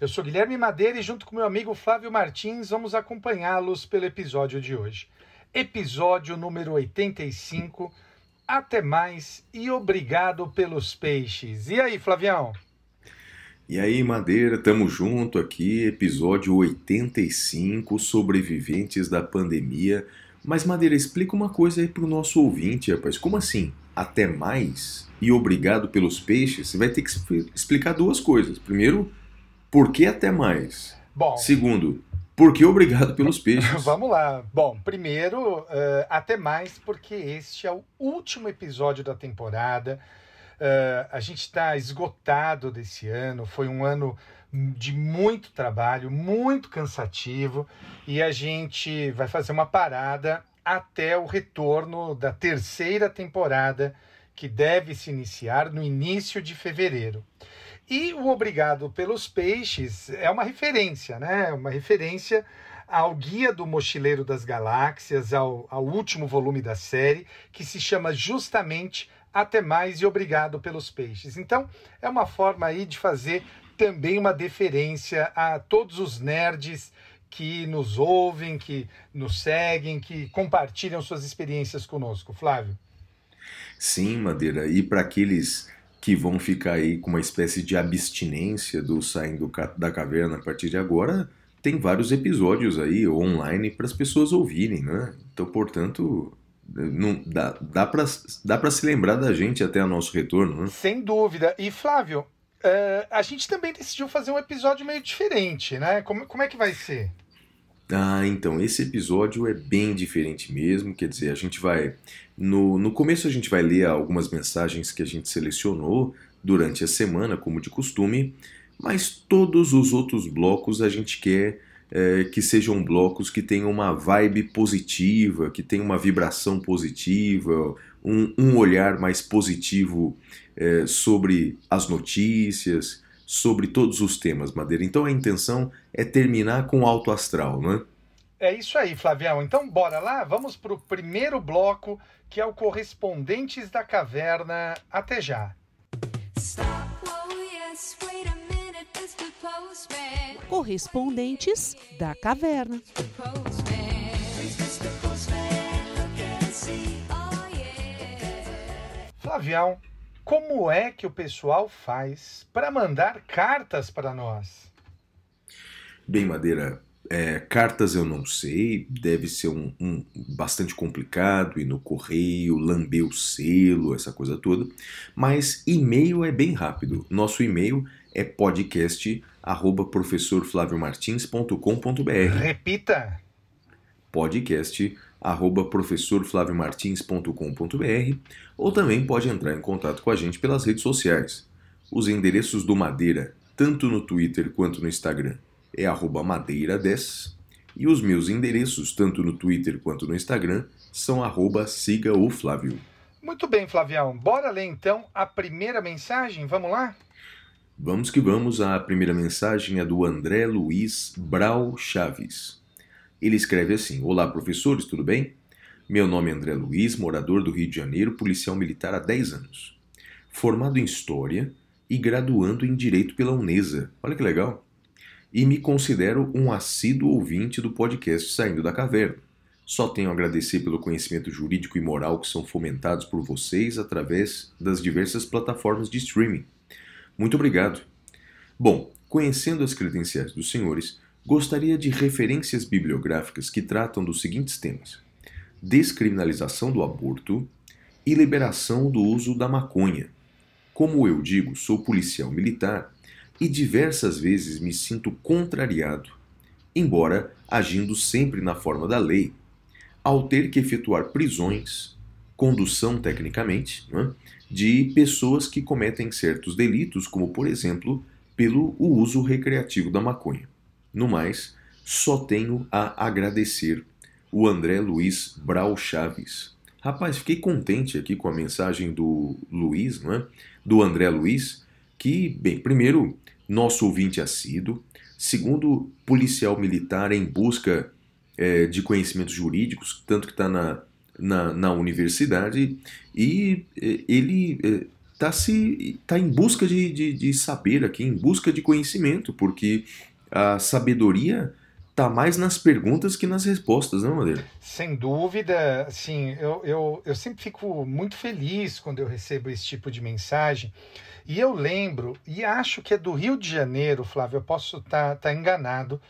Eu sou Guilherme Madeira e junto com meu amigo Flávio Martins vamos acompanhá-los pelo episódio de hoje. Episódio número 85. Até mais e obrigado pelos peixes. E aí, Flavião? E aí, Madeira, tamo junto aqui, episódio 85, sobreviventes da pandemia. Mas, Madeira, explica uma coisa aí pro nosso ouvinte, rapaz. Como assim? Até mais e obrigado pelos peixes? Você vai ter que expli- explicar duas coisas. Primeiro, por que até mais? Bom, Segundo, por que obrigado pelos peixes? Vamos lá. Bom, primeiro, eh, até mais, porque este é o último episódio da temporada. Eh, a gente está esgotado desse ano. Foi um ano de muito trabalho, muito cansativo, e a gente vai fazer uma parada até o retorno da terceira temporada, que deve se iniciar no início de fevereiro. E o Obrigado pelos Peixes é uma referência, né? Uma referência ao Guia do Mochileiro das Galáxias, ao, ao último volume da série, que se chama justamente Até Mais e Obrigado pelos Peixes. Então, é uma forma aí de fazer também uma deferência a todos os nerds que nos ouvem, que nos seguem, que compartilham suas experiências conosco. Flávio. Sim, Madeira, e para aqueles que vão ficar aí com uma espécie de abstinência do Saindo da Caverna a partir de agora, tem vários episódios aí online para as pessoas ouvirem, né? Então, portanto, não, dá, dá para dá pra se lembrar da gente até o nosso retorno, né? Sem dúvida. E Flávio, eh, a gente também decidiu fazer um episódio meio diferente, né? Como, como é que vai ser? Ah, então, esse episódio é bem diferente mesmo, quer dizer, a gente vai. No, no começo a gente vai ler algumas mensagens que a gente selecionou durante a semana, como de costume, mas todos os outros blocos a gente quer eh, que sejam blocos que tenham uma vibe positiva, que tenham uma vibração positiva, um, um olhar mais positivo eh, sobre as notícias, sobre todos os temas, Madeira. Então a intenção é terminar com alto astral, né? É isso aí, Flavião. Então, bora lá? Vamos para o primeiro bloco, que é o Correspondentes da Caverna. Até já. Stop, oh yes, wait a minute, Mr. Postman. Correspondentes da Caverna. Flavião, como é que o pessoal faz para mandar cartas para nós? Bem, Madeira, é, cartas eu não sei, deve ser um, um bastante complicado ir no correio, lamber o selo, essa coisa toda. Mas e-mail é bem rápido. Nosso e-mail é podcast arroba professorflaviomartins.com.br Repita. podcast arroba professorflaviomartins.com.br ou também pode entrar em contato com a gente pelas redes sociais. Os endereços do Madeira, tanto no Twitter quanto no Instagram, é arroba madeira10 e os meus endereços, tanto no Twitter quanto no Instagram, são arroba siga o Flávio. Muito bem, Flavião. Bora ler então a primeira mensagem? Vamos lá? Vamos que vamos, a primeira mensagem é do André Luiz Brau Chaves. Ele escreve assim: Olá, professores, tudo bem? Meu nome é André Luiz, morador do Rio de Janeiro, policial militar há 10 anos. Formado em História e graduando em Direito pela Unesa. Olha que legal! E me considero um assíduo ouvinte do podcast Saindo da Caverna. Só tenho a agradecer pelo conhecimento jurídico e moral que são fomentados por vocês através das diversas plataformas de streaming. Muito obrigado. Bom, conhecendo as credenciais dos senhores, gostaria de referências bibliográficas que tratam dos seguintes temas: descriminalização do aborto e liberação do uso da maconha. Como eu digo, sou policial militar e diversas vezes me sinto contrariado, embora agindo sempre na forma da lei, ao ter que efetuar prisões, condução tecnicamente, né, de pessoas que cometem certos delitos, como por exemplo, pelo uso recreativo da maconha. No mais, só tenho a agradecer o André Luiz Brau Chaves. Rapaz, fiquei contente aqui com a mensagem do Luiz, não é? do André Luiz, que, bem, primeiro, nosso ouvinte assíduo, segundo, policial militar em busca eh, de conhecimentos jurídicos, tanto que está na, na, na universidade, e eh, ele está se tá em busca de, de, de saber aqui, em busca de conhecimento, porque a sabedoria está mais nas perguntas que nas respostas, não, Madeira? Sem dúvida, sim, eu, eu, eu sempre fico muito feliz quando eu recebo esse tipo de mensagem. E eu lembro, e acho que é do Rio de Janeiro, Flávio, eu posso estar tá, tá enganado.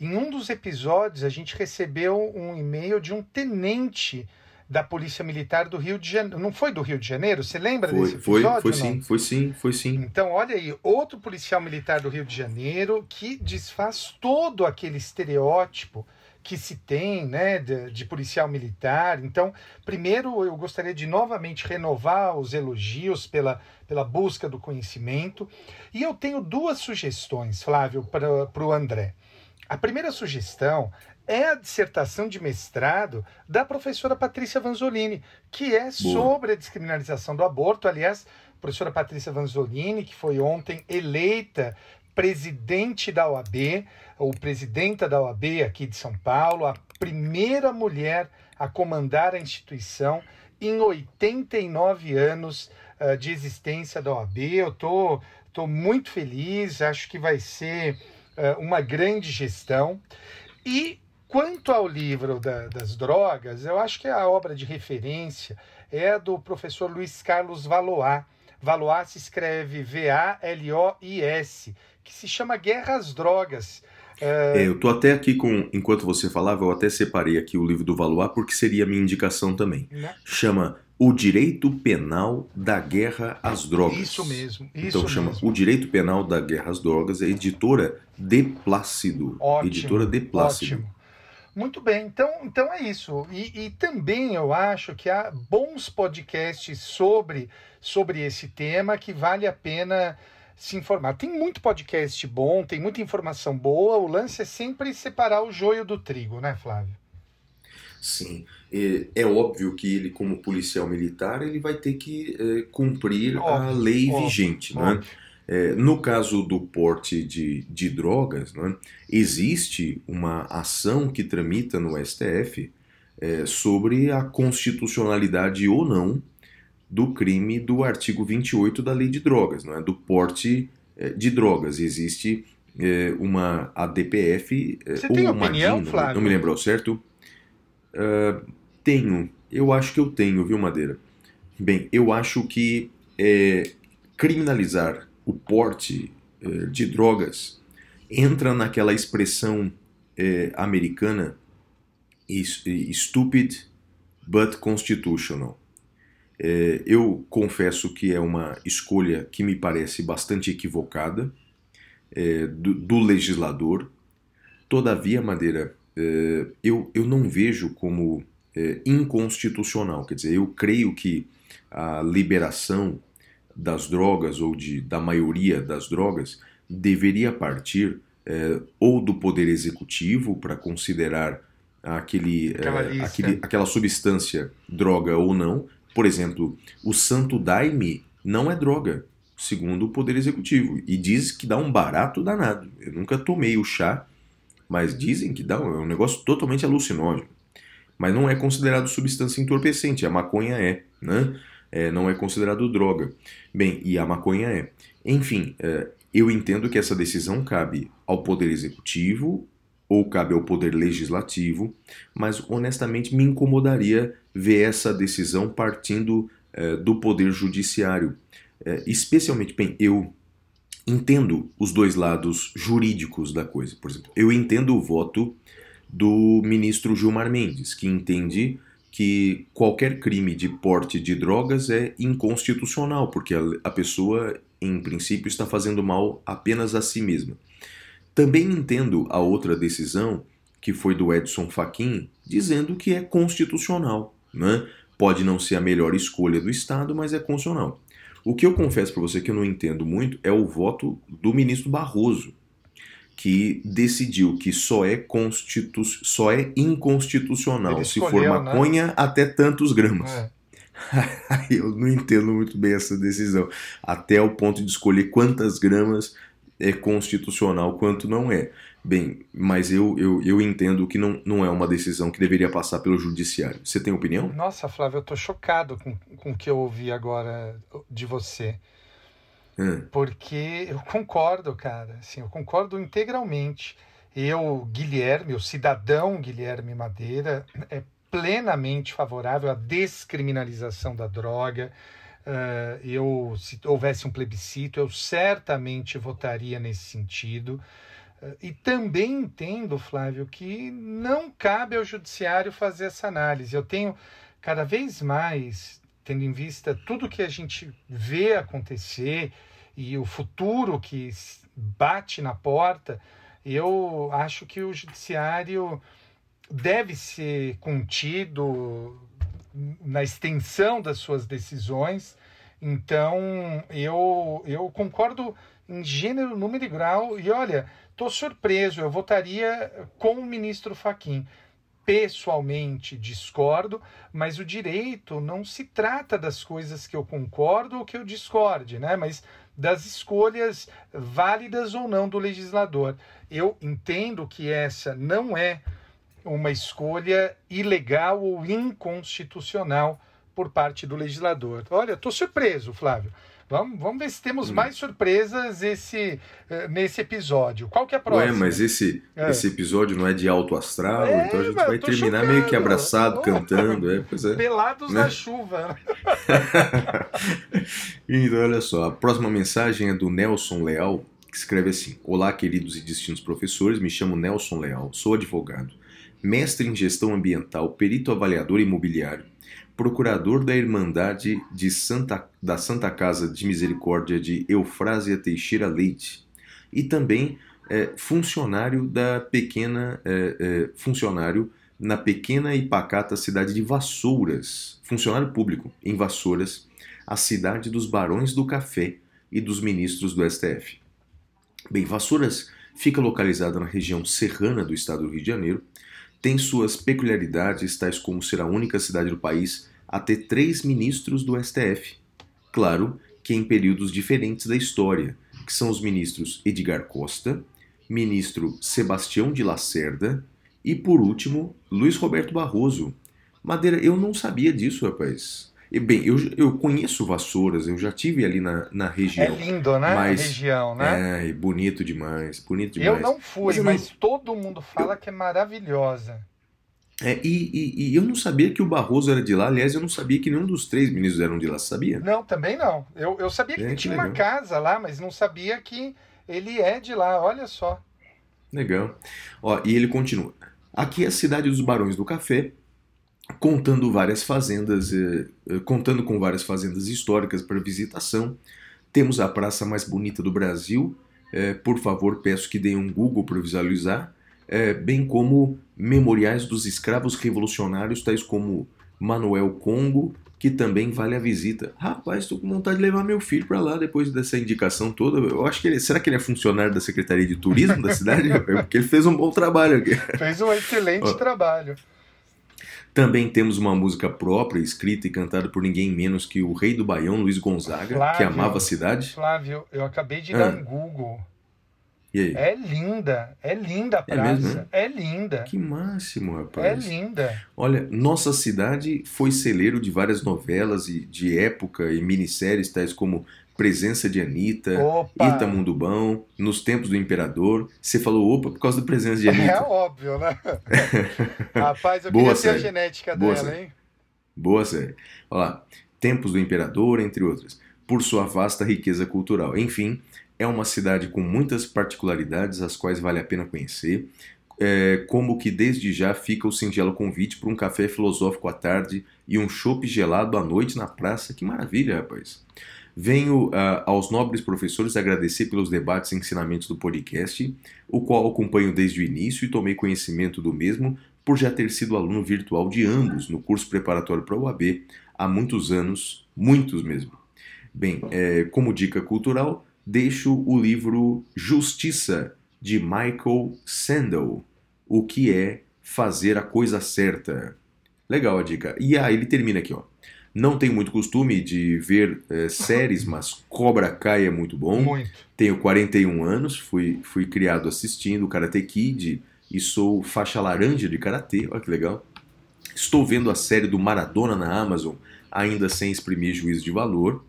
Em um dos episódios, a gente recebeu um e-mail de um tenente da Polícia Militar do Rio de Janeiro. Não foi do Rio de Janeiro? Você lembra Foi, desse foi, episódio? foi não? sim, foi sim, foi sim. Então, olha aí, outro policial militar do Rio de Janeiro que desfaz todo aquele estereótipo que se tem, né, de, de policial militar. Então, primeiro eu gostaria de novamente renovar os elogios pela, pela busca do conhecimento. E eu tenho duas sugestões, Flávio, para o André. A primeira sugestão é a dissertação de mestrado da professora Patrícia Vanzolini, que é sobre a descriminalização do aborto. Aliás, a professora Patrícia Vanzolini, que foi ontem eleita presidente da OAB, ou presidenta da OAB aqui de São Paulo, a primeira mulher a comandar a instituição em 89 anos ah, de existência da OAB. Eu estou tô, tô muito feliz, acho que vai ser ah, uma grande gestão. E quanto ao livro da- das drogas, eu acho que a obra de referência é do professor Luiz Carlos Valois. Valois se escreve V-A-L-O-I-S, que se chama Guerra às Drogas. É, eu tô até aqui com, enquanto você falava, eu até separei aqui o livro do Valois porque seria a minha indicação também. né? Chama O Direito Penal da Guerra às Drogas. Isso mesmo, isso Então chama mesmo. O Direito Penal da Guerra às Drogas, é editora De Plácido. Ótimo, editora De Plácido. Ótimo. Muito bem, então, então é isso. E, e também eu acho que há bons podcasts sobre, sobre esse tema que vale a pena se informar. Tem muito podcast bom, tem muita informação boa. O lance é sempre separar o joio do trigo, né, Flávio? Sim, é, óbvio que ele, como policial militar, ele vai ter que é, cumprir a Óbvio, lei óbvio, vigente, não é? É, no caso do porte de, de drogas, não é? existe uma ação que tramita no STF é, sobre a constitucionalidade ou não do crime do artigo 28 da lei de drogas, não é? do porte é, de drogas. Existe é, uma ADPF é, Você ou tem uma opinião, DIN, não- Flávio? Não me lembro ao certo. Ah, tenho, eu acho que eu tenho, viu, Madeira? Bem, eu acho que é, criminalizar o porte eh, de drogas entra naquela expressão eh, americana stupid but constitutional. Eh, eu confesso que é uma escolha que me parece bastante equivocada eh, do, do legislador. Todavia, Madeira, eh, eu, eu não vejo como eh, inconstitucional. Quer dizer, eu creio que a liberação das drogas ou de, da maioria das drogas deveria partir eh, ou do poder executivo para considerar aquele, Aquela lista. aquele- aquela substância droga ou não. Por exemplo, o santo daime não é droga, segundo o poder executivo, e diz que dá um barato danado. Eu nunca tomei o chá, mas dizem que dá um, é um negócio totalmente alucinógeno. Mas não é considerado substância entorpecente, a maconha é, né? É, não é considerado droga. Bem, e a maconha é. Enfim, é, eu entendo que essa decisão cabe ao Poder Executivo ou cabe ao Poder Legislativo, mas honestamente me incomodaria ver essa decisão partindo é, do Poder Judiciário. É, especialmente, bem, eu entendo os dois lados jurídicos da coisa. Por exemplo, eu entendo o voto do ministro Gilmar Mendes, que entende que qualquer crime de porte de drogas é inconstitucional, porque a, pessoa, em princípio, está fazendo mal apenas a si mesma. Também entendo a outra decisão, que foi do Edson Fachin, dizendo que é constitucional. Né? Pode não ser a melhor escolha do Estado, mas é constitucional. O que eu confesso para você que eu não entendo muito é o voto do ministro Barroso, que decidiu que só é, constitu... só é inconstitucional Ele se for né? maconha até tantos gramas. É. Eu não entendo muito bem essa decisão. Até o ponto de escolher quantas gramas é constitucional, quanto não é. Bem, mas eu, eu, eu entendo que não, não é uma decisão que deveria passar pelo judiciário. Você tem opinião? Nossa, Flávio, eu tô chocado com, com o que eu ouvi agora de você. Hã? Porque eu concordo, cara. Assim, eu concordo integralmente. Eu, Guilherme, o cidadão Guilherme Madeira, é plenamente favorável à descriminalização da droga. Eh, eu, se houvesse um plebiscito, eu certamente votaria nesse sentido. Eh, E também entendo, Flávio, que não cabe ao judiciário fazer essa análise. Eu tenho cada vez mais, tendo em vista tudo que a gente vê acontecer e o futuro que bate na porta, eu acho que o judiciário deve ser contido na extensão das suas decisões. Então, eu, eu concordo em gênero, número e grau. E olha, estou surpreso, eu votaria com o ministro Faquim. Pessoalmente discordo, mas o direito não se trata das coisas que eu concordo ou que eu discorde, né? Mas das escolhas válidas ou não do legislador. Eu entendo que essa não é uma escolha ilegal ou inconstitucional por parte do legislador. Olha, estou surpreso, Flávio. Vamos, vamos ver se temos mais surpresas esse, eh, nesse episódio. Qual que é a próxima? Ué, mas esse, É. esse episódio não é de alto astral, É, então a gente vai terminar meio que abraçado, Oh. cantando. É, é. Pelados né? na chuva. Então, olha só, a próxima mensagem é do Nelson Leal, que escreve assim: Olá, queridos e distintos professores, me chamo Nelson Leal, sou advogado, mestre em gestão ambiental, perito avaliador imobiliário, procurador da Irmandade de Santa, da Santa Casa de Misericórdia de Eufrásia Teixeira Leite e também é, funcionário da pequena é, é, funcionário na pequena e pacata cidade de Vassouras, funcionário público em Vassouras, a cidade dos barões do café e dos ministros do STF. Bem, Vassouras fica localizada na região serrana do estado do Rio de Janeiro, tem suas peculiaridades, tais como ser a única cidade do país a ter três ministros do STF. Claro que em períodos diferentes da história, que são os ministros Edgar Costa, ministro Sebastião de Lacerda e, por último, Luiz Roberto Barroso. Madeira, eu não sabia disso, rapaz. E, bem, eu, eu conheço Vassouras, eu já tive ali na, na É região. lindo, né? Mas- a região, né? É, bonito demais, bonito demais. eu não fui, Mas mas, eu todo mundo fala que é maravilhosa. É, e, e- e eu não sabia que o Barroso era de lá. Aliás, eu não sabia que nenhum dos três ministros eram de lá, sabia? Não, também não. Eu, eu sabia que É, tinha uma casa lá, mas não sabia que ele é de lá. Olha só. Legal. Ó, e ele continua. Aqui é a cidade dos Barões do Café, contando várias fazendas, eh, eh, contando com várias fazendas históricas para visitação. Temos a praça mais bonita do Brasil. Eh, por favor, peço que deem um Google para visualizar. Eh, bem como memoriais dos escravos revolucionários, tais como Manuel Congo, que também vale a visita. Rapaz, estou com vontade de levar meu filho para lá depois dessa indicação toda. Eu acho que ele. Será que ele é funcionário da Secretaria de Turismo da cidade? Porque ele fez um bom trabalho aqui. Fez um excelente trabalho. Também temos uma música própria, escrita e cantada por ninguém menos que o rei do Baião, Luiz Gonzaga, que Flávio. amava a cidade. Flávio, eu acabei de Ah. dar um Google. E aí? É linda. É linda a É praça. mesmo, né? É linda. Que máximo, É rapaz. linda. Olha, nossa cidade foi celeiro de várias novelas e de época e minisséries tais como Presença de Anitta, Opa! Itamundubão, Nos Tempos do Imperador. Você falou opa por causa da presença de É Anitta. óbvio, né? Rapaz, eu Boa queria ter a série. genética Boa dela, série. hein? Boa série. Olha lá, Tempos do Imperador, entre outras, por sua vasta riqueza cultural. Enfim, é uma cidade com muitas particularidades, as quais vale a pena conhecer. É, como que desde já fica o singelo convite para um café filosófico à tarde e um chopp gelado à noite na praça. Que maravilha, rapaz! Venho ah, aos nobres professores agradecer pelos debates e ensinamentos do podcast, o qual acompanho desde o início e tomei conhecimento do mesmo por já ter sido aluno virtual de ambos no curso preparatório para o UAB há muitos anos, muitos mesmo. Bem, é, como dica cultural, deixo o livro Justiça, de Michael Sandel, O que é fazer a coisa certa. Legal a dica. E aí ele termina aqui, ó. Não tenho muito costume de ver eh, séries, mas Cobra Kai é muito bom. Muito. Tenho 41 anos, fui, fui criado assistindo Karate Kid e sou faixa laranja de Karatê, olha que legal. Estou vendo a série do Maradona na Amazon, ainda sem exprimir juízo de valor.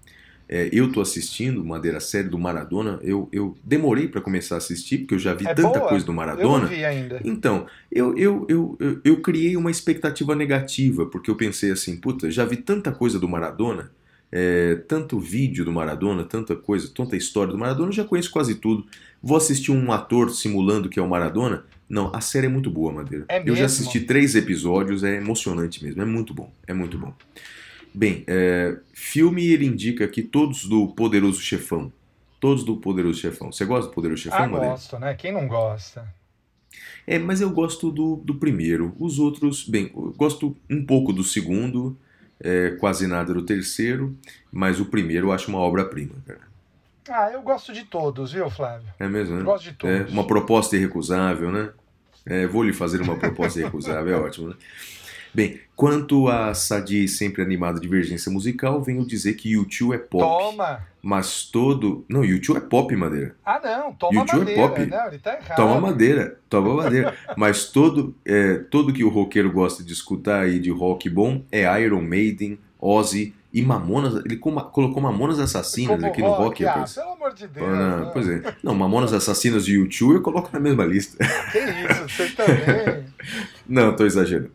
É, eu estou assistindo, Madeira, série do Maradona. Eu, eu demorei para começar a assistir, porque eu já vi É tanta boa? coisa do Eu Maradona. não vi ainda. Então, eu, eu, eu, eu, eu criei uma expectativa negativa, porque eu pensei assim, puta, já vi tanta coisa do Maradona, é, tanto vídeo do Maradona, tanta coisa, tanta história do Maradona, eu já conheço quase tudo. Vou assistir um ator simulando que é o Maradona? Não, a série é muito boa, Madeira. É eu já mesmo? assisti três episódios, é emocionante mesmo, é muito bom, é muito bom. Bem, é, filme ele indica aqui todos do Poderoso Chefão. Todos do Poderoso Chefão. Você gosta do Poderoso Chefão, Ah, gosto, né? Quem não gosta? É, mas eu gosto do, do primeiro. Os outros, bem, eu gosto um pouco do segundo, é, quase nada do terceiro, mas o primeiro eu acho uma obra-prima, cara. Ah, eu gosto de todos, viu, Flávio? É mesmo, né? Gosto de É, todos. uma proposta irrecusável, né? É, vou lhe fazer uma proposta irrecusável, é ótimo, né? Bem, quanto à sadia e sempre animada divergência musical, venho dizer que U2 é pop. Toma! Mas todo. Não, U2 é pop, Madeira. Ah, não, toma YouTube é madeira. pop. Não, ele tá errado. Toma madeira, toma madeira. Mas todo, é, todo que o roqueiro gosta de escutar aí de rock bom é Iron Maiden, Ozzy e Mamonas. Ele colocou Mamonas Assassinas Como aqui no rock, ah, rapaz. pelo amor de Deus. Ah, não, né? pois é. Não, Mamonas Assassinas e U2 eu coloco na mesma lista. Que isso, você também. Não, tô exagerando.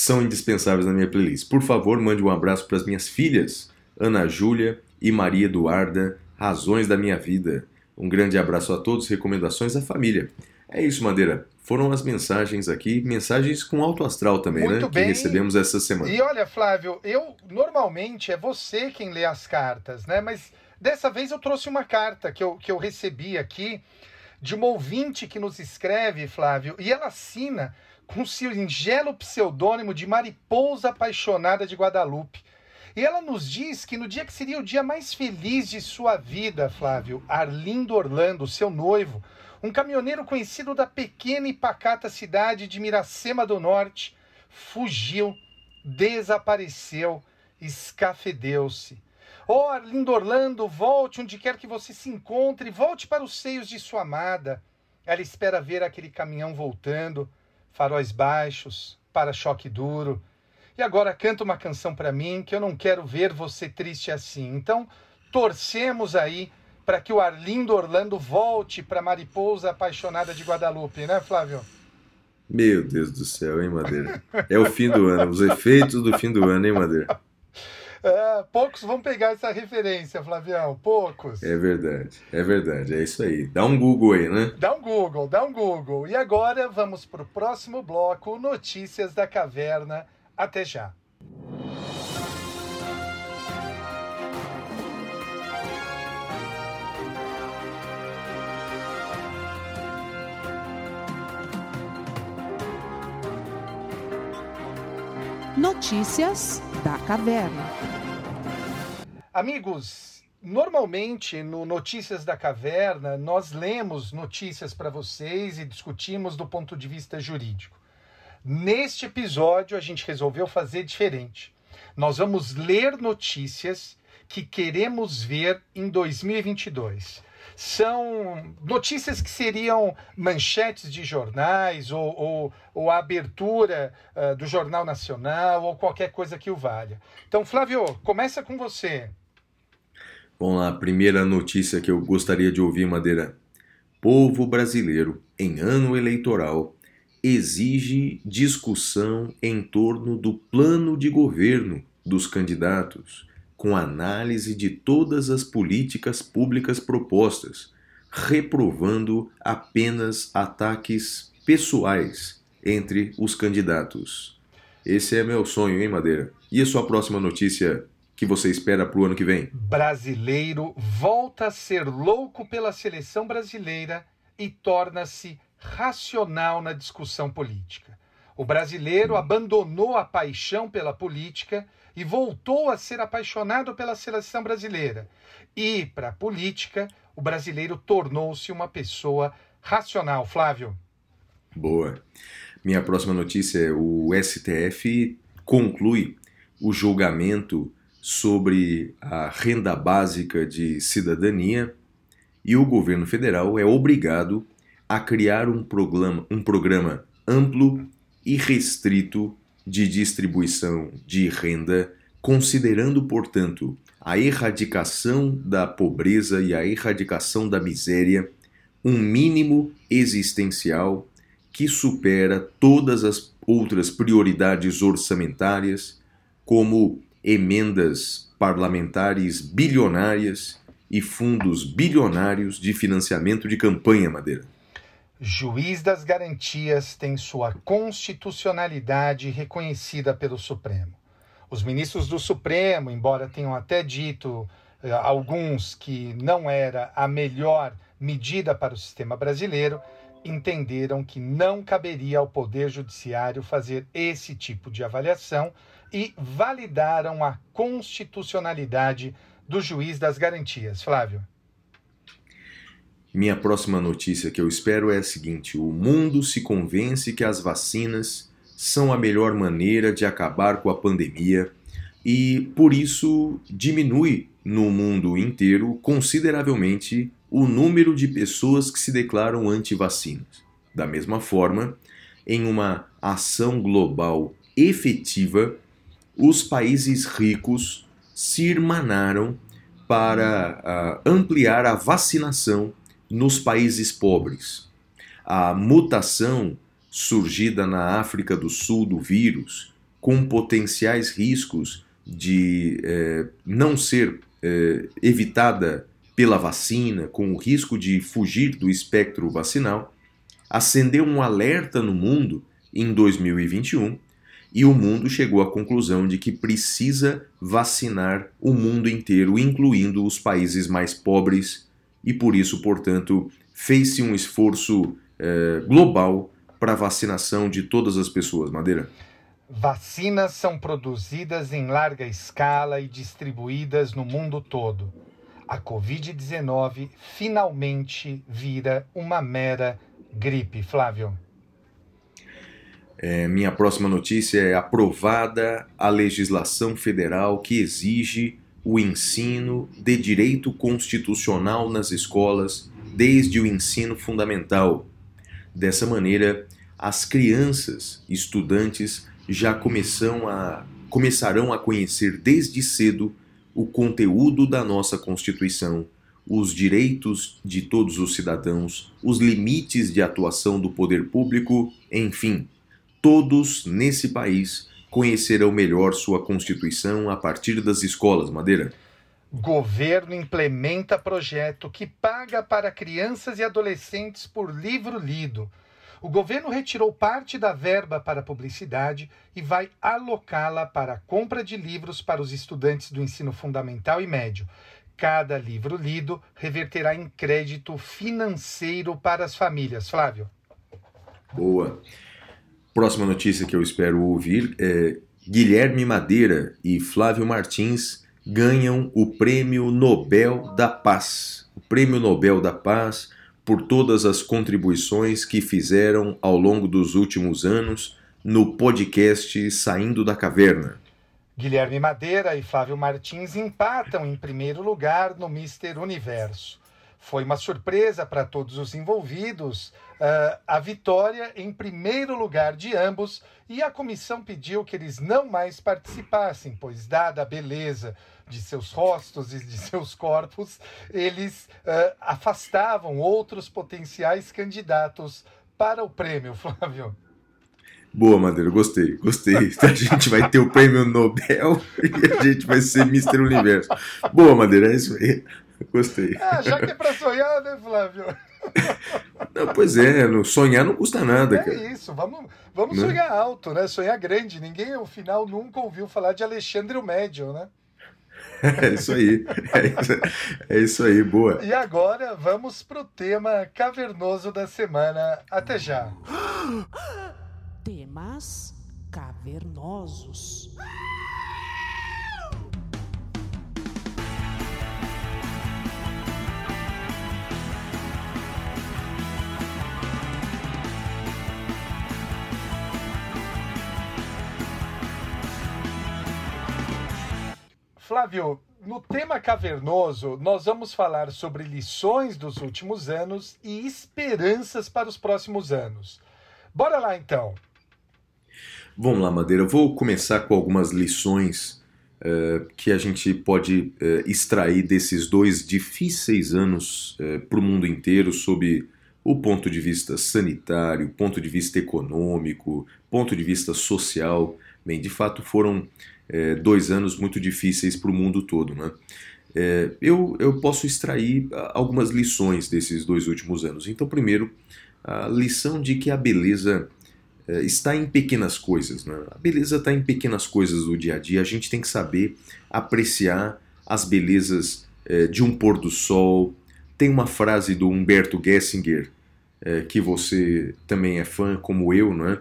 São indispensáveis na minha playlist. Por favor, mande um abraço para as minhas filhas, Ana Júlia e Maria Eduarda, razões da minha vida. Um grande abraço a todos, recomendações à família. É isso, Madeira. Foram as mensagens aqui, mensagens com alto astral também, Muito né? bem. Que recebemos essa semana. E olha, Flávio, eu normalmente é você quem lê as cartas, né? Mas dessa vez eu trouxe uma carta que eu, que eu recebi aqui de uma ouvinte que nos escreve, Flávio, e ela assina com o singelo pseudônimo de Mariposa Apaixonada de Guadalupe. E ela nos diz que no dia que seria o dia mais feliz de sua vida, Flávio, Arlindo Orlando, seu noivo, um caminhoneiro conhecido da pequena e pacata cidade de Miracema do Norte, fugiu, desapareceu, escafedeu-se. Oh, Arlindo Orlando, volte onde quer que você se encontre, volte para os seios de sua amada. Ela espera ver aquele caminhão voltando, faróis baixos, para-choque duro. E agora canta uma canção para mim que eu não quero ver você triste assim. Então, torcemos aí para que o Arlindo Orlando volte para Mariposa Apaixonada de Guadalupe, né, Flávio? Meu Deus do céu, hein, Madeira? É o fim do ano, os efeitos do fim do ano, hein, Madeira? É, poucos vão pegar essa referência, Flavião, poucos. É verdade, é verdade, é isso aí. Dá um Google aí, né? Dá um Google, dá um Google. E agora vamos para o próximo bloco, Notícias da Caverna. Até já. Notícias da Caverna. Amigos, normalmente no Notícias da Caverna nós lemos notícias para vocês e discutimos do ponto de vista jurídico. Neste episódio a gente resolveu fazer diferente. Nós vamos ler notícias que queremos ver em 2022. São notícias que seriam manchetes de jornais ou, ou, ou a abertura ah, do Jornal Nacional ou qualquer coisa que o valha. Então, Flávio, começa com você. Vamos lá, primeira notícia que eu gostaria de ouvir, Madeira. Povo brasileiro, em ano eleitoral, exige discussão em torno do plano de governo dos candidatos, com análise de todas as políticas públicas propostas, reprovando apenas ataques pessoais entre os candidatos. Esse é meu sonho, hein, Madeira? E a sua próxima notícia que você espera para o ano que vem? Brasileiro volta a ser louco pela seleção brasileira e torna-se racional na discussão política. O brasileiro abandonou a paixão pela política e voltou a ser apaixonado pela seleção brasileira. E, para a política, o brasileiro tornou-se uma pessoa racional. Flávio. Boa. Minha próxima notícia é o STF conclui o julgamento sobre a renda básica de cidadania e o governo federal é obrigado a criar um programa, um programa amplo e restrito de distribuição de renda, considerando, portanto, a erradicação da pobreza e a erradicação da miséria um mínimo existencial que supera todas as outras prioridades orçamentárias, como emendas parlamentares bilionárias e fundos bilionários de financiamento de campanha, Madeira. Juiz das garantias tem sua constitucionalidade reconhecida pelo Supremo. Os ministros do Supremo, embora tenham até dito eh, alguns que não era a melhor medida para o sistema brasileiro, entenderam que não caberia ao Poder Judiciário fazer esse tipo de avaliação e validaram a constitucionalidade do juiz das garantias. Flávio. Minha próxima notícia que eu espero é a seguinte: o mundo se convence que as vacinas são a melhor maneira de acabar com a pandemia e, por isso, diminui no mundo inteiro consideravelmente o número de pessoas que se declaram anti-vacinas. Da mesma forma, em uma ação global efetiva, os países ricos se irmanaram para uh, ampliar a vacinação nos países pobres. A mutação surgida na África do Sul do vírus, com potenciais riscos de eh, não ser eh, evitada pela vacina, com o risco de fugir do espectro vacinal, acendeu um alerta no mundo em 2021 e o mundo chegou à conclusão de que precisa vacinar o mundo inteiro, incluindo os países mais pobres, e por isso, portanto, fez-se um esforço eh, global para a vacinação de todas as pessoas. Madeira? Vacinas são produzidas em larga escala e distribuídas no mundo todo. A Covid-19 finalmente vira uma mera gripe. Flávio. É, minha próxima notícia é aprovada a legislação federal que exige o ensino de direito constitucional nas escolas desde o ensino fundamental. Dessa maneira, as crianças, estudantes, já começam a, começarão a conhecer desde cedo o conteúdo da nossa Constituição, os direitos de todos os cidadãos, os limites de atuação do poder público, enfim, todos nesse país conhecerão melhor sua Constituição a partir das escolas, Madeira. Governo implementa projeto que paga para crianças e adolescentes por livro lido. O governo retirou parte da verba para publicidade e vai alocá-la para a compra de livros para os estudantes do ensino fundamental e médio. Cada livro lido reverterá em crédito financeiro para as famílias. Flávio. Boa. Próxima notícia que eu espero ouvir é Guilherme Madeira e Flávio Martins ganham o Prêmio Nobel da Paz. O Prêmio Nobel da Paz por todas as contribuições que fizeram ao longo dos últimos anos no podcast Saindo da Caverna. Guilherme Madeira e Flávio Martins empatam em primeiro lugar no Mister Universo. Foi uma surpresa para todos os envolvidos uh, a vitória em primeiro lugar de ambos e a comissão pediu que eles não mais participassem, pois, dada a beleza de seus rostos e de seus corpos, eles uh, afastavam outros potenciais candidatos para o prêmio, Flávio. Boa, Madeira, gostei, gostei. A gente vai ter o prêmio Nobel e a gente vai ser Mr. Universo. Boa, Madeira, é isso aí. Gostei. Ah, já que é pra sonhar, né, Flávio? Não, pois é, sonhar não custa nada, é cara. É isso, vamos, vamos Né? sonhar alto, né? Sonhar grande. Ninguém, ao final, nunca ouviu falar de Alexandre o Médio, né? É isso aí. É isso, é isso aí, boa. E agora vamos pro tema cavernoso da semana. Até já. Temas cavernosos. Flávio, no tema cavernoso, nós vamos falar sobre lições dos últimos anos e esperanças para os próximos anos. Bora lá então. Vamos lá, Madeira. Eu vou começar com algumas lições eh, que a gente pode eh, extrair desses dois difíceis anos para o mundo inteiro, sob o ponto de vista sanitário, ponto de vista econômico, ponto de vista social. Bem, de fato foram eh, dois anos muito difíceis para o mundo todo. Né? Eh, eu, eu posso extrair algumas lições desses dois últimos anos. Então, primeiro, a lição de que a beleza eh, está em pequenas coisas. Né? A beleza está em pequenas coisas do dia a dia. A gente tem que saber apreciar as belezas eh, de um pôr do sol. Tem uma frase do Humberto Gessinger, eh, que você também é fã, como eu, não é?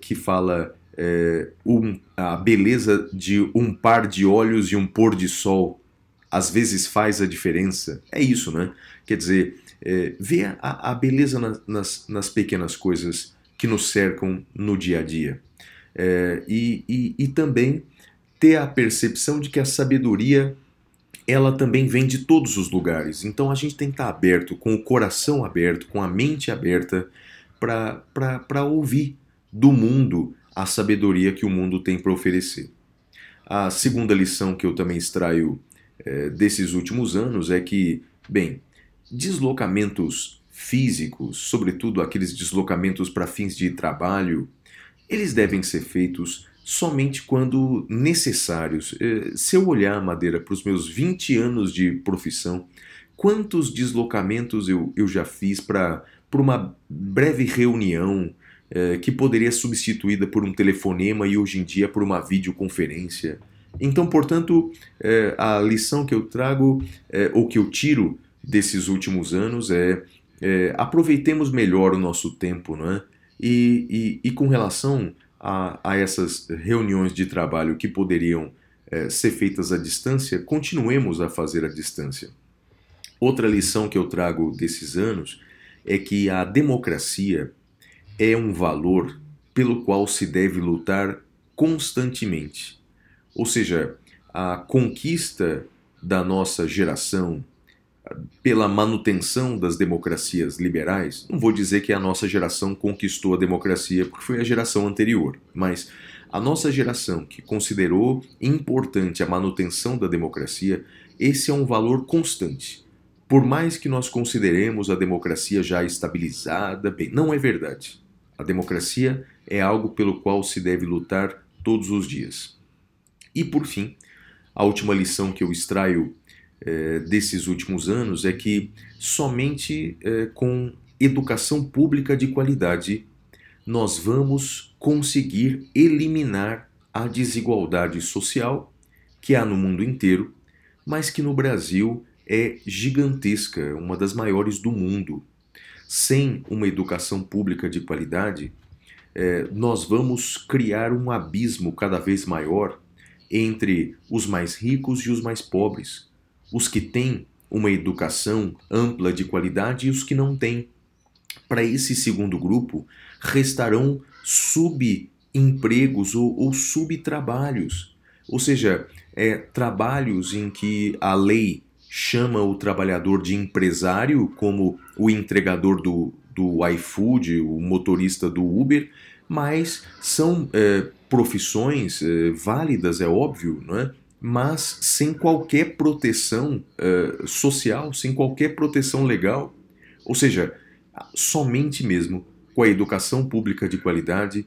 Que fala eh, um- a beleza de um par de olhos e um pôr de sol às vezes faz a diferença. É isso, né? Quer dizer, é, ver a, a beleza na- nas, nas pequenas coisas que nos cercam no dia a dia. É, e, e, e também ter a percepção de que a sabedoria ela também vem de todos os lugares. Então a gente tem que estar aberto, com o coração aberto, com a mente aberta, para ouvir do mundo a sabedoria que o mundo tem para oferecer. A segunda lição que eu também extraio eh, desses últimos anos é que, bem, deslocamentos físicos, sobretudo aqueles deslocamentos para fins de trabalho, eles devem ser feitos somente quando necessários. Eh, Se eu olhar, Madeira, para os meus 20 anos de profissão, quantos deslocamentos eu, eu já fiz para uma breve reunião que poderia ser substituída por um telefonema e hoje em dia por uma videoconferência? Então, portanto, eh, a lição que eu trago, eh, ou que eu tiro desses últimos anos é, aproveitemos melhor o nosso tempo, não é? E, e, e com relação a, a essas reuniões de trabalho que poderiam eh, ser feitas à distância, continuemos a fazer à distância. Outra lição que eu trago desses anos é que a democracia é um valor pelo qual se deve lutar constantemente. Ou seja, a conquista da nossa geração pela manutenção das democracias liberais, não vou dizer que a nossa geração conquistou a democracia porque foi a geração anterior, mas a nossa geração que considerou importante a manutenção da democracia, esse é um valor constante. Por mais que nós consideremos a democracia já estabilizada, bem, não é verdade. A democracia é algo pelo qual se deve lutar todos os dias. E por fim, a última lição que eu extraio eh, desses últimos anos é que somente eh, com educação pública de qualidade nós vamos conseguir eliminar a desigualdade social que há no mundo inteiro, mas que no Brasil é gigantesca, uma das maiores do mundo. Sem uma educação pública de qualidade, eh, nós vamos criar um abismo cada vez maior entre os mais ricos e os mais pobres, os que têm uma educação ampla de qualidade e os que não têm. Para esse segundo grupo, restarão subempregos ou, ou subtrabalhos, ou seja, é, trabalhos em que a lei chama o trabalhador de empresário, como o entregador do, do iFood, o motorista do Uber, mas são é, profissões é, válidas, é óbvio, não é? mas sem qualquer proteção eh, social, sem qualquer proteção legal. Ou seja, somente mesmo com a educação pública de qualidade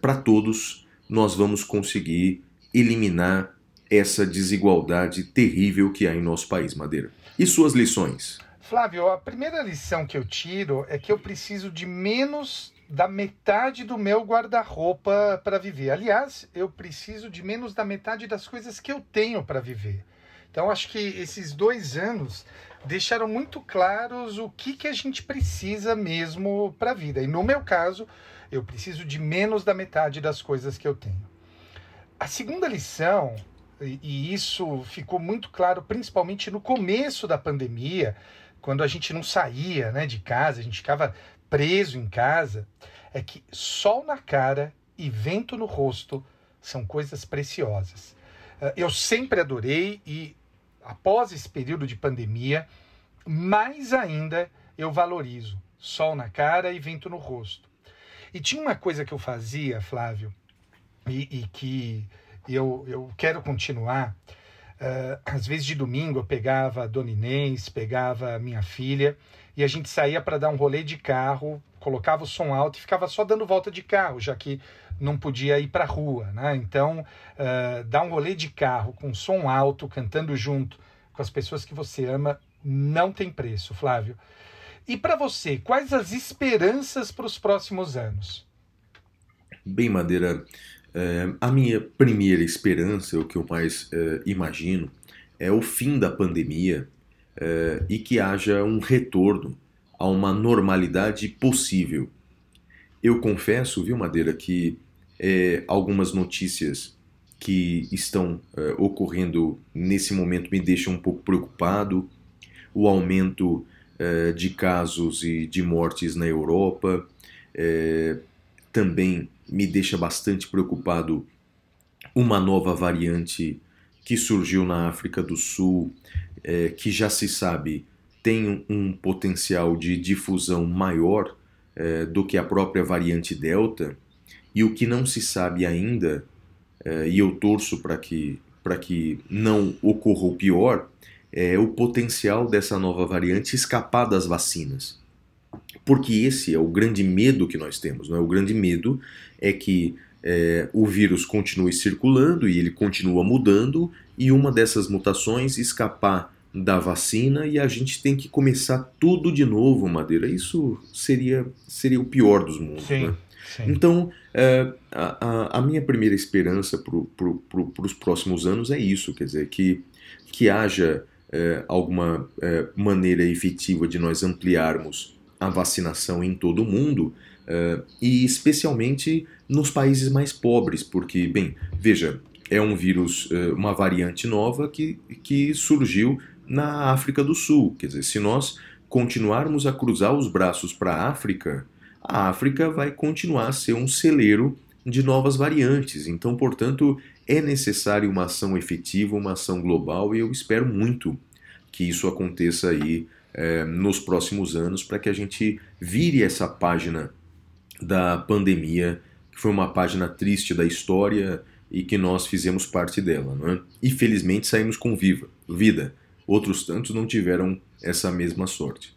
para todos nós vamos conseguir eliminar essa desigualdade terrível que há em nosso país, Madeira. E suas lições? Flávio, a primeira lição que eu tiro é que eu preciso de menos da metade do meu guarda-roupa para viver. Aliás, eu preciso de menos da metade das coisas que eu tenho para viver. Então, acho que esses dois anos deixaram muito claros o que, que a gente precisa mesmo para a vida. E no meu caso, eu preciso de menos da metade das coisas que eu tenho. A segunda lição, e, isso ficou muito claro principalmente no começo da pandemia, quando a gente não saía né, de casa, a gente ficava preso em casa, é que sol na cara e vento no rosto são coisas preciosas. Uh, eu sempre adorei e após esse período de pandemia, mais ainda eu valorizo sol na cara e vento no rosto. E tinha uma coisa que eu fazia, Flávio, e, e que eu, eu quero continuar. Uh, às vezes de domingo eu pegava a Dona Inês, pegava a minha filha e a gente saía para dar um rolê de carro, colocava o som alto e ficava só dando volta de carro, já que não podia ir para rua. Né? Então, uh, dar um rolê de carro com som alto, cantando junto com as pessoas que você ama, não tem preço, Flávio. E para você, quais as esperanças para os próximos anos? Bem, Madeira, é, a minha primeira esperança, o que eu mais é, imagino, é o fim da pandemia é, e que haja um retorno a uma normalidade possível. Eu confesso, viu, Madeira, que algumas notícias que estão ocorrendo nesse momento me deixam um pouco preocupado. O aumento de casos e de mortes na Europa também me deixa bastante preocupado uma nova variante que surgiu na África do Sul, é, que já se sabe tem um potencial de difusão maior é, do que a própria variante Delta, e o que não se sabe ainda, é, e eu torço para que, que não ocorra o pior, é o potencial dessa nova variante escapar das vacinas. Porque esse é o grande medo que nós temos. Não é? O grande medo é que é, o vírus continue circulando e ele continua mudando, e uma dessas mutações escapar da vacina e a gente tem que começar tudo de novo, Madeira. Isso seria, seria o pior dos mundos. Sim, né? sim. Então, é, a, a, minha primeira esperança para pro, pro, os próximos anos é isso, quer dizer, que, que haja é, alguma é, maneira efetiva de nós ampliarmos a vacinação em todo o mundo, uh, e especialmente nos países mais pobres, porque, bem, veja, é um vírus, uh, uma variante nova que, que surgiu na África do Sul. Quer dizer, se nós continuarmos a cruzar os braços para a África, a África vai continuar a ser um celeiro de novas variantes. Então, portanto, é necessário uma ação efetiva, uma ação global, e eu espero muito que isso aconteça aí é, nos próximos anos para que a gente vire essa página da pandemia, que foi uma página triste da história e que nós fizemos parte dela. Né? E felizmente saímos com viva, vida. Outros tantos não tiveram essa mesma sorte.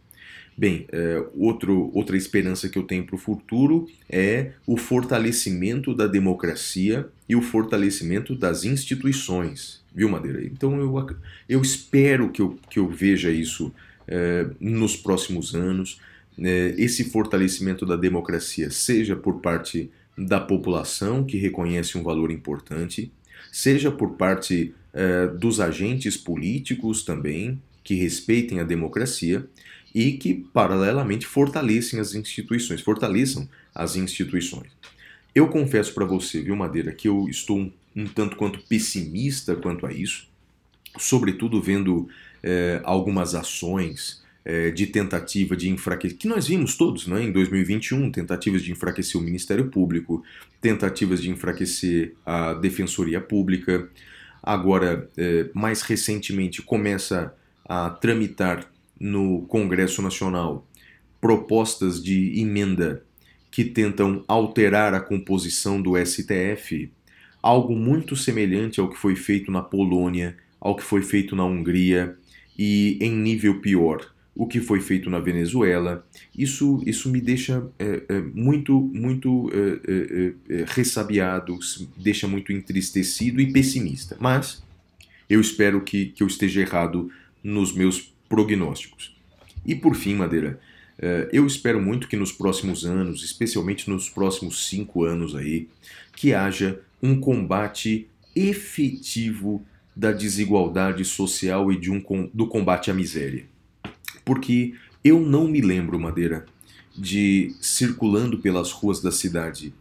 Bem, é, outro, outra esperança que eu tenho para o futuro é o fortalecimento da democracia e o fortalecimento das instituições, viu, Madeira? Então eu, eu espero que eu, que eu veja isso é, nos próximos anos, é, esse fortalecimento da democracia, seja por parte da população, que reconhece um valor importante, seja por parte é, dos agentes políticos também, que respeitem a democracia e que, paralelamente, fortalecem as instituições, fortaleçam as instituições. Eu confesso para você, viu, Madeira, que eu estou um, um, tanto quanto pessimista quanto a isso, sobretudo vendo é, algumas ações é, de tentativa de enfraquecer, que nós vimos todos né, em 2021, tentativas de enfraquecer o Ministério Público, tentativas de enfraquecer a Defensoria Pública. Agora, é, mais recentemente, começa a tramitar no Congresso Nacional propostas de emenda que tentam alterar a composição do STF, algo muito semelhante ao que foi feito na Polônia, ao que foi feito na Hungria, e em nível pior o que foi feito na Venezuela. Isso, isso me deixa é, é, muito, muito é, ressabiado, deixa muito entristecido e pessimista. Mas eu espero que, que eu esteja errado nos meus prognósticos. E por fim, Madeira, eu espero muito que nos próximos anos, especialmente nos próximos cinco anos aí, que haja um combate efetivo da desigualdade social e de um, do combate à miséria. Porque eu não me lembro, Madeira, de circulando pelas ruas da cidade,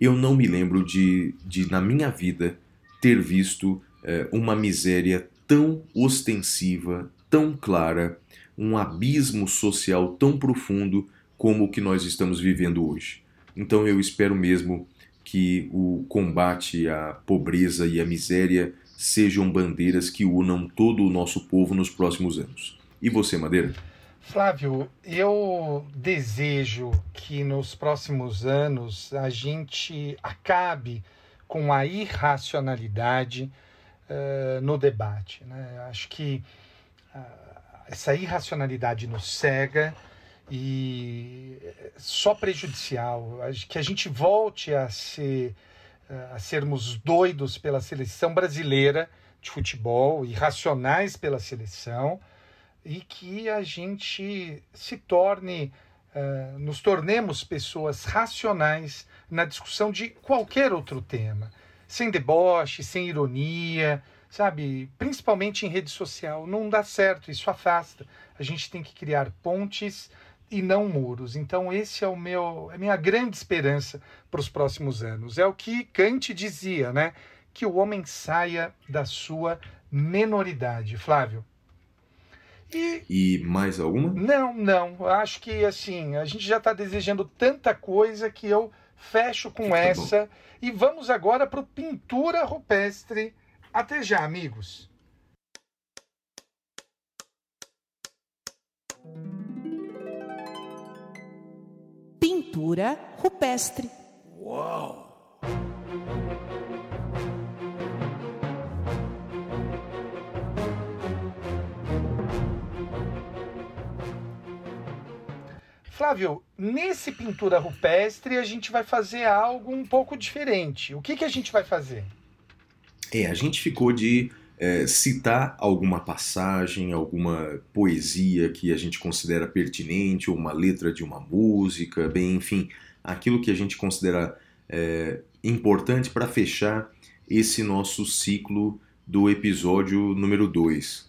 eu não me lembro de, de na minha vida, ter visto é, uma miséria tão ostensiva, tão clara, um abismo social tão profundo como o que nós estamos vivendo hoje. Então eu espero mesmo que o combate à pobreza e à miséria sejam bandeiras que unam todo o nosso povo nos próximos anos. E você, Madeira? Flávio, eu desejo que nos próximos anos a gente acabe com a irracionalidade eh, no debate. Né? Acho que ah, essa irracionalidade nos cega e é só prejudicial. Que a gente volte a ser a sermos doidos pela seleção brasileira de futebol, irracionais pela seleção, e que a gente se torne, eh, nos tornemos pessoas racionais na discussão de qualquer outro tema, sem deboche, sem ironia, sabe? Principalmente em rede social. Não dá certo, isso afasta. A gente tem que criar pontes e não muros. Então esse é o meu, é a minha grande esperança para os próximos anos. É o que Kant dizia, né? Que o homem saia da sua menoridade. Flávio. E E mais alguma? não, não. Acho que assim, a gente já está desejando tanta coisa que eu fecho com Tá bom. essa. E vamos agora para o pintura rupestre. Até já, amigos. Pintura rupestre. Flávio, nesse pintura rupestre a gente vai fazer algo um pouco diferente. O que, que a gente vai fazer? É, a gente ficou de é, citar alguma passagem, alguma poesia que a gente considera pertinente, ou uma letra de uma música, bem, enfim, aquilo que a gente considera é, importante para fechar esse nosso ciclo do episódio número 2.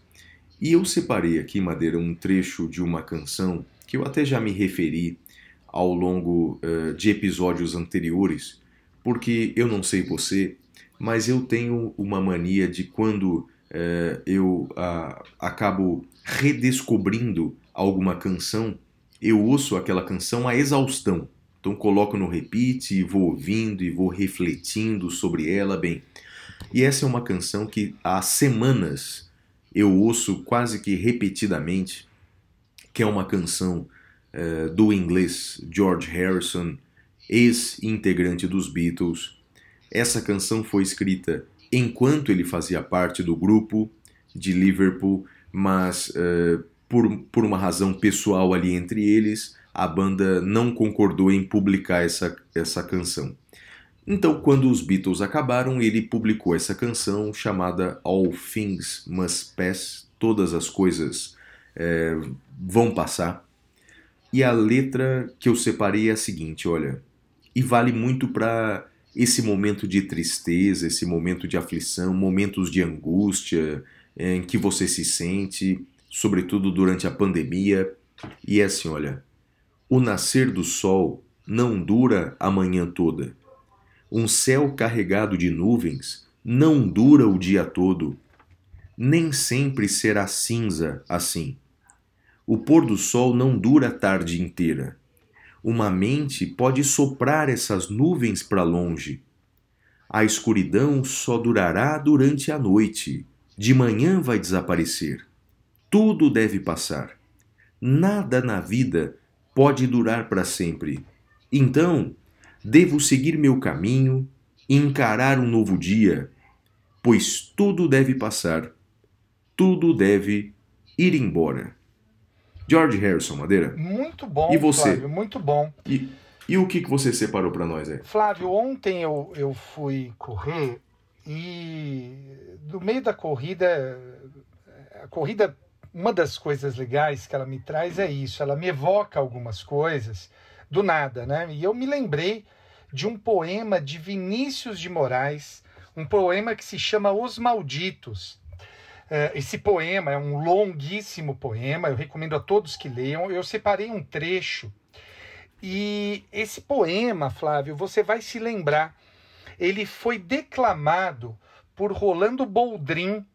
E eu separei aqui, Madeira, um trecho de uma canção que eu até já me referi ao longo eh, de episódios anteriores, porque eu não sei você, mas eu tenho uma mania de quando eh, eu ah, acabo redescobrindo alguma canção, eu ouço aquela canção à exaustão. Então coloco no repeat e vou ouvindo e vou refletindo sobre ela bem. E essa é uma canção que há semanas eu ouço quase que repetidamente, que é uma canção eh, do inglês George Harrison, ex-integrante dos Beatles. Essa canção foi escrita enquanto ele fazia parte do grupo de Liverpool, mas eh, por, por uma razão pessoal ali entre eles, a banda não concordou em publicar essa, essa canção. Então, quando os Beatles acabaram, ele publicou essa canção chamada All Things Must Pass, Todas as Coisas eh, Vão Passar. E a letra que eu separei é a seguinte, olha, e vale muito para esse momento de tristeza, esse momento de aflição, momentos de angústia eh, em que você se sente, sobretudo durante a pandemia. E é assim, olha, o nascer do sol não dura a manhã toda. Um céu carregado de nuvens não dura o dia todo. Nem sempre será cinza assim. O pôr do sol não dura a tarde inteira. Uma mente pode soprar essas nuvens para longe. A escuridão só durará durante a noite. De manhã vai desaparecer. Tudo deve passar. Nada na vida pode durar para sempre. Então, devo seguir meu caminho e encarar um novo dia, pois tudo deve passar, tudo deve ir embora. George Harrison, Madeira. Muito bom, E você? Flávio, muito bom. E, e o que, que você separou para nós aí? Flávio, ontem eu, eu fui correr e no meio da corrida, a corrida, uma das coisas legais que ela me traz é isso, ela me evoca algumas coisas do nada, né? E eu me lembrei de um poema de Vinícius de Moraes, um poema que se chama Os Malditos. Eh, Esse poema é um longuíssimo poema, eu recomendo a todos que leiam. Eu separei um trecho e esse poema, Flávio, você vai se lembrar, ele foi declamado por Rolando Boldrin.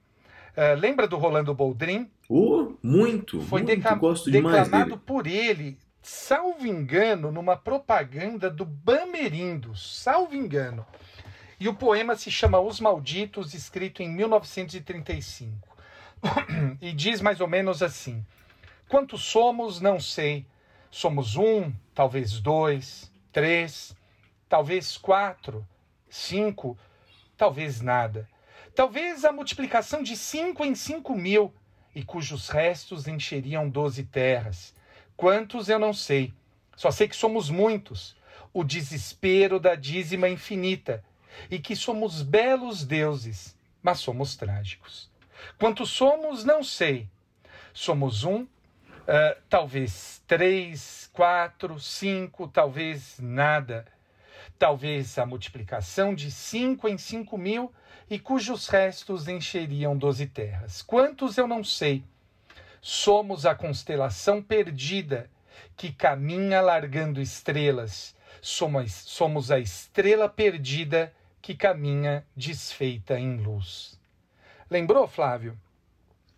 Eh, lembra do Rolando Boldrin? Oh, muito, Foi muito, deca- gosto demais declamado dele. por ele, salvo engano, numa propaganda do Bamerindos, salvo engano. E o poema se chama Os Malditos, escrito em 1935. e diz mais ou menos assim: Quantos somos, não sei. Somos um, talvez dois, três, talvez quatro, cinco, talvez nada. Talvez a multiplicação de cinco em cinco mil, e cujos restos encheriam doze terras. Quantos eu não sei. Só sei que somos muitos. O desespero da dízima infinita. E que somos belos deuses, mas somos trágicos. Quantos somos, não sei. Somos um, uh, talvez três, quatro, cinco, talvez nada. Talvez a multiplicação de cinco em cinco mil e cujos restos encheriam doze terras. Quantos eu não sei. Somos a constelação perdida que caminha largando estrelas. Somos, somos a estrela perdida que caminha desfeita em luz. Lembrou, Flávio?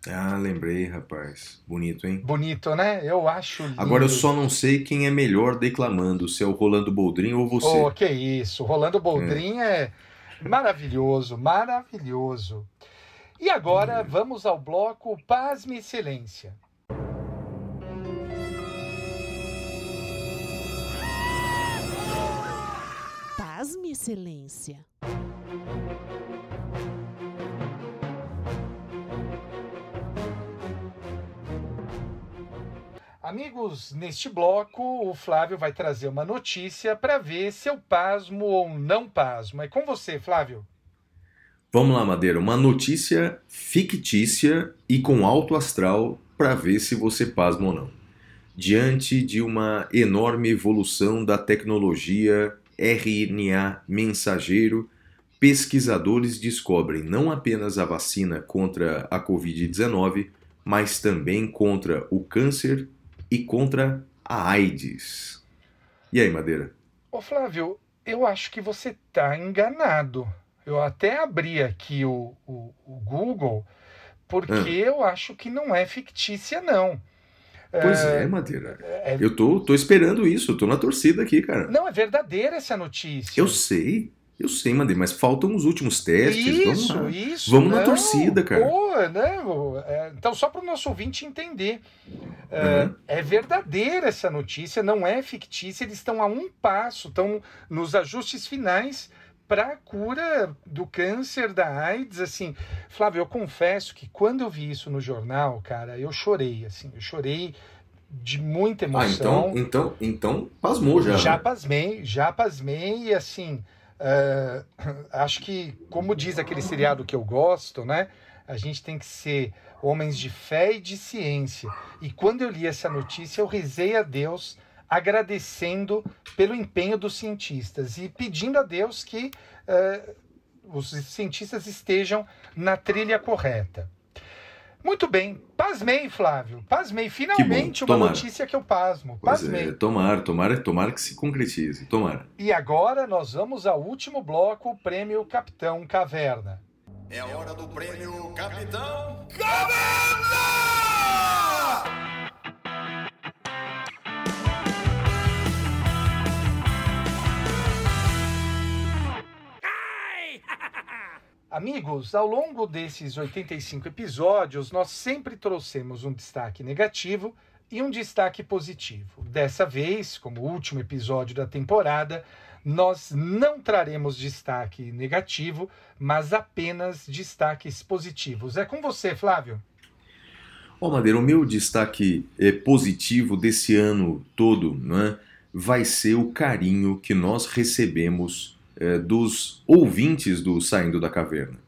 Ah, lembrei, rapaz. Bonito, hein? Bonito, né? Eu acho lindo. Agora eu só não sei quem é melhor declamando, se é o Rolando Boldrin ou você. Oh, que isso. Rolando Boldrin é, maravilhoso, maravilhoso. E agora Hum. vamos ao bloco Pasme e Silência. Pasme, excelência. Amigos, neste bloco o Flávio vai trazer uma notícia para ver se eu pasmo ou não pasmo. É com você, Flávio. Vamos lá, Madeira. Uma notícia fictícia e com alto astral para ver se você pasma ou não. Diante de uma enorme evolução da tecnologia RNA mensageiro, pesquisadores descobrem não apenas a vacina contra a Covid-19, mas também contra o câncer e contra a AIDS. E aí, Madeira? Ô Flávio, eu acho que você está enganado. Eu até abri aqui o, o, o Google, porque Ah. eu acho que não é fictícia, não. Pois é, Madeira. É- Eu tô, tô esperando isso, eu tô na torcida aqui, cara. Não, é verdadeira essa notícia. Eu sei, eu sei, Madeira, mas faltam os últimos testes. vamos Isso, lá. isso. Vamos na não. torcida, cara. Pô, não, é, então, só para o nosso ouvinte entender, é, Uhum. é verdadeira essa notícia, não é fictícia, eles estão a um passo, estão nos ajustes finais para a cura do câncer, da AIDS, assim. Flávio, eu confesso que quando eu vi isso no jornal, cara, eu chorei, assim, eu chorei de muita Ah, emoção. então, então, então, pasmou já. Já né? pasmei, já pasmei e assim, eh, acho que, como diz aquele seriado que eu gosto, né? A gente tem que ser homens de fé e de ciência. E quando eu li essa notícia, eu rezei a Deus agradecendo pelo empenho dos cientistas e pedindo a Deus que eh, os cientistas estejam na trilha correta. Muito bem, pasmei, Flávio. Pasmei. Finalmente uma notícia que eu pasmo. Pois Pasmei. é, tomara, tomara, tomara que se concretize. Tomara. E agora nós vamos ao último bloco, o prêmio Capitão Caverna. É a hora do prêmio Capitão Amigos, ao longo desses 85 episódios, nós sempre trouxemos um destaque negativo e um destaque positivo. Dessa vez, como último episódio da temporada, nós não traremos destaque negativo, mas apenas destaques positivos. É com você, Flávio. Ó, Madeira, o meu destaque eh, positivo desse ano todo né, vai ser o carinho que nós recebemos eh, dos ouvintes do Saindo da Caverna.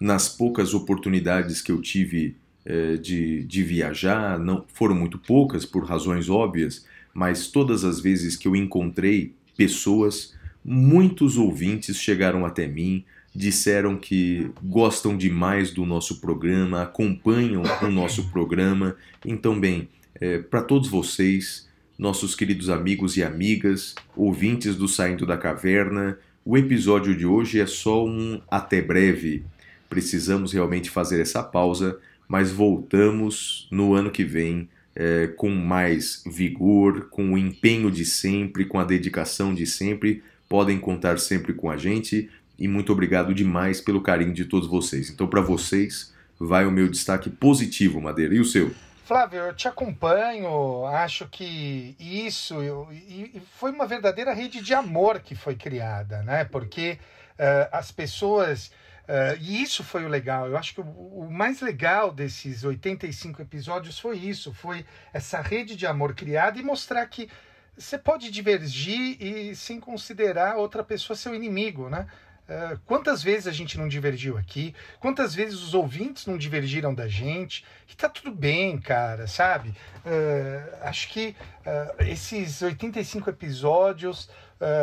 Nas poucas oportunidades que eu tive eh, de, de viajar, não foram muito poucas por razões óbvias, mas todas as vezes que eu encontrei pessoas, muitos ouvintes chegaram até mim, disseram que gostam demais do nosso programa, acompanham o nosso programa. Então, bem, para todos vocês, nossos queridos amigos e amigas, ouvintes do Saindo da Caverna, o episódio de hoje é só um até breve. Precisamos realmente fazer essa pausa, mas voltamos no ano que vem é, com mais vigor, com o empenho de sempre, com a dedicação de sempre. Podem contar sempre com a gente e muito obrigado demais pelo carinho de todos vocês. Então, para vocês, vai o meu destaque positivo, Madeira. E o seu? Flávio, eu te acompanho, acho que isso eu- e, foi uma verdadeira rede de amor que foi criada, né? Porque eh, as pessoas. eh, e isso foi o legal. Eu acho que o, o mais legal desses 85 episódios foi isso: foi essa rede de amor criada e mostrar que você pode divergir e sem considerar outra pessoa seu inimigo, né? Eh, quantas vezes a gente não divergiu aqui? Quantas vezes os ouvintes não divergiram da gente? E tá tudo bem, cara, sabe? Eh, acho que eh, esses 85 episódios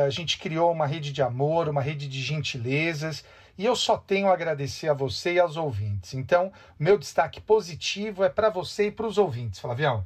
a gente criou uma rede de amor, uma rede de gentilezas. E eu só tenho a agradecer a você e aos ouvintes. Então, meu destaque positivo é para você e para os ouvintes, Flavião.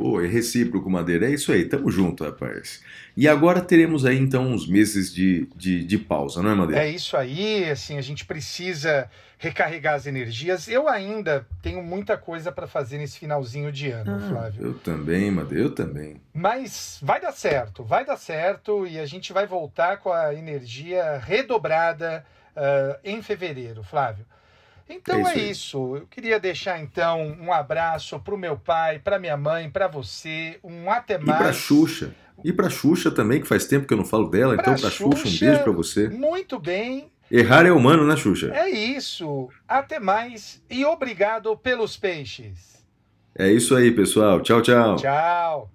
Pô, é recíproco, Madeira. É isso aí, tamo junto, rapaz. E agora teremos aí então uns meses de, de, de pausa, não é, Madeira? É isso aí, assim, a gente precisa recarregar as energias. Eu ainda tenho muita coisa para fazer nesse finalzinho de ano, Ah, Flávio. eu também, Madeira, eu também. Mas vai dar certo, vai dar certo e a gente vai voltar com a energia redobrada ah, em fevereiro, Flávio. Então É isso é isso. Eu queria deixar então um abraço pro meu pai, pra minha mãe, pra você, um até E mais. pra Xuxa. E pra Xuxa também, que faz tempo que eu não falo dela. Pra então, pra Xuxa, um beijo pra você. Muito bem. Errar é humano, né, Xuxa? É isso. Até mais e obrigado pelos peixes. É isso aí, pessoal. Tchau, tchau. Tchau.